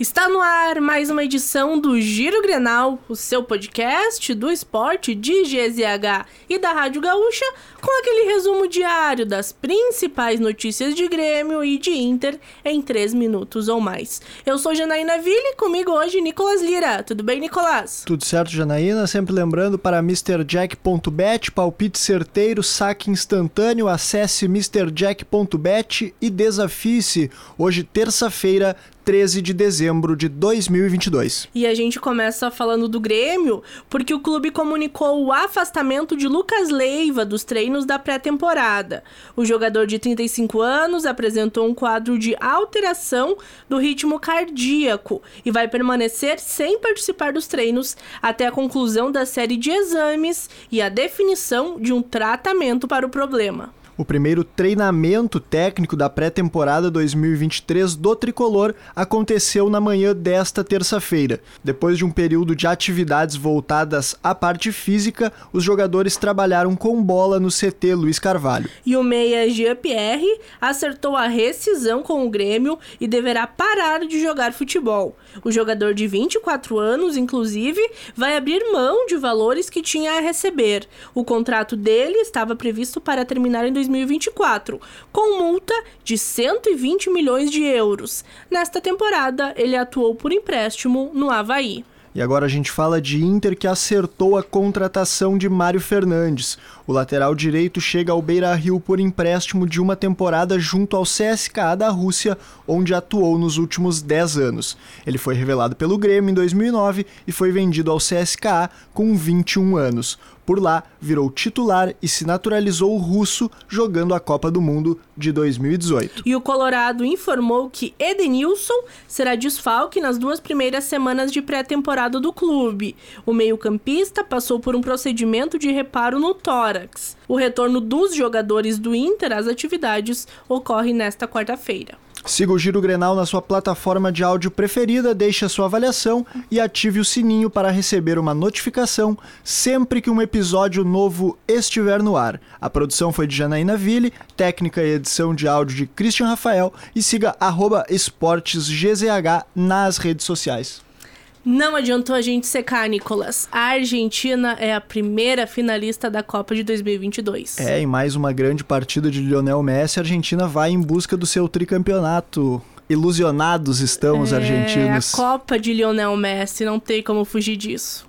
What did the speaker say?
Está no ar mais uma edição do Giro Grenal, o seu podcast do esporte de GZH e da Rádio Gaúcha, com aquele resumo diário das principais notícias de Grêmio e de Inter em 3 minutos ou mais. Eu sou Janaína Ville, comigo hoje Nicolas Lira. Tudo bem, Nicolas? Tudo certo, Janaína. Sempre lembrando para MrJack.bet, palpite certeiro, saque instantâneo, acesse MrJack.bet e desafie-se. Hoje, terça-feira, 13 de dezembro de 2022. E a gente começa falando do Grêmio, porque o clube comunicou o afastamento de Lucas Leiva dos treinos da pré-temporada. O jogador de 35 anos apresentou um quadro de alteração do ritmo cardíaco e vai permanecer sem participar dos treinos até a conclusão da série de exames e a definição de um tratamento para o problema. O primeiro treinamento técnico da pré-temporada 2023 do Tricolor aconteceu na manhã desta terça-feira. Depois de um período de atividades voltadas à parte física, os jogadores trabalharam com bola no CT Luiz Carvalho. E o meia Jean-Pierre acertou a rescisão com o Grêmio e deverá parar de jogar futebol. O jogador de 24 anos, inclusive, vai abrir mão de valores que tinha a receber. O contrato dele estava previsto para terminar em 2024, com multa de 120 milhões de euros. Nesta temporada, ele atuou por empréstimo no Havaí. E agora a gente fala de Inter que acertou a contratação de Mário Fernandes. O lateral direito chega ao Beira Rio por empréstimo de uma temporada junto ao CSKA da Rússia, onde atuou nos últimos 10 anos. Ele foi revelado pelo Grêmio em 2009 e foi vendido ao CSKA com 21 anos. Por lá, virou titular e se naturalizou russo jogando a Copa do Mundo de 2018. E o Colorado informou que Edenilson será desfalque nas duas primeiras semanas de pré-temporada do clube. O meio-campista passou por um procedimento de reparo no tórax. O retorno dos jogadores do Inter às atividades ocorre nesta quarta-feira. Siga o Giro Grenal na sua plataforma de áudio preferida, deixe a sua avaliação e ative o sininho para receber uma notificação sempre que um episódio novo estiver no ar. A produção foi de Janaína Ville, técnica e edição de áudio de Christian Rafael e siga esportesgzh nas redes sociais. Não adiantou a gente secar, Nicolas. A Argentina é a primeira finalista da Copa de 2022. É, em mais uma grande partida de Lionel Messi, a Argentina vai em busca do seu tricampeonato. Ilusionados estão os é, argentinos. A Copa de Lionel Messi, não tem como fugir disso.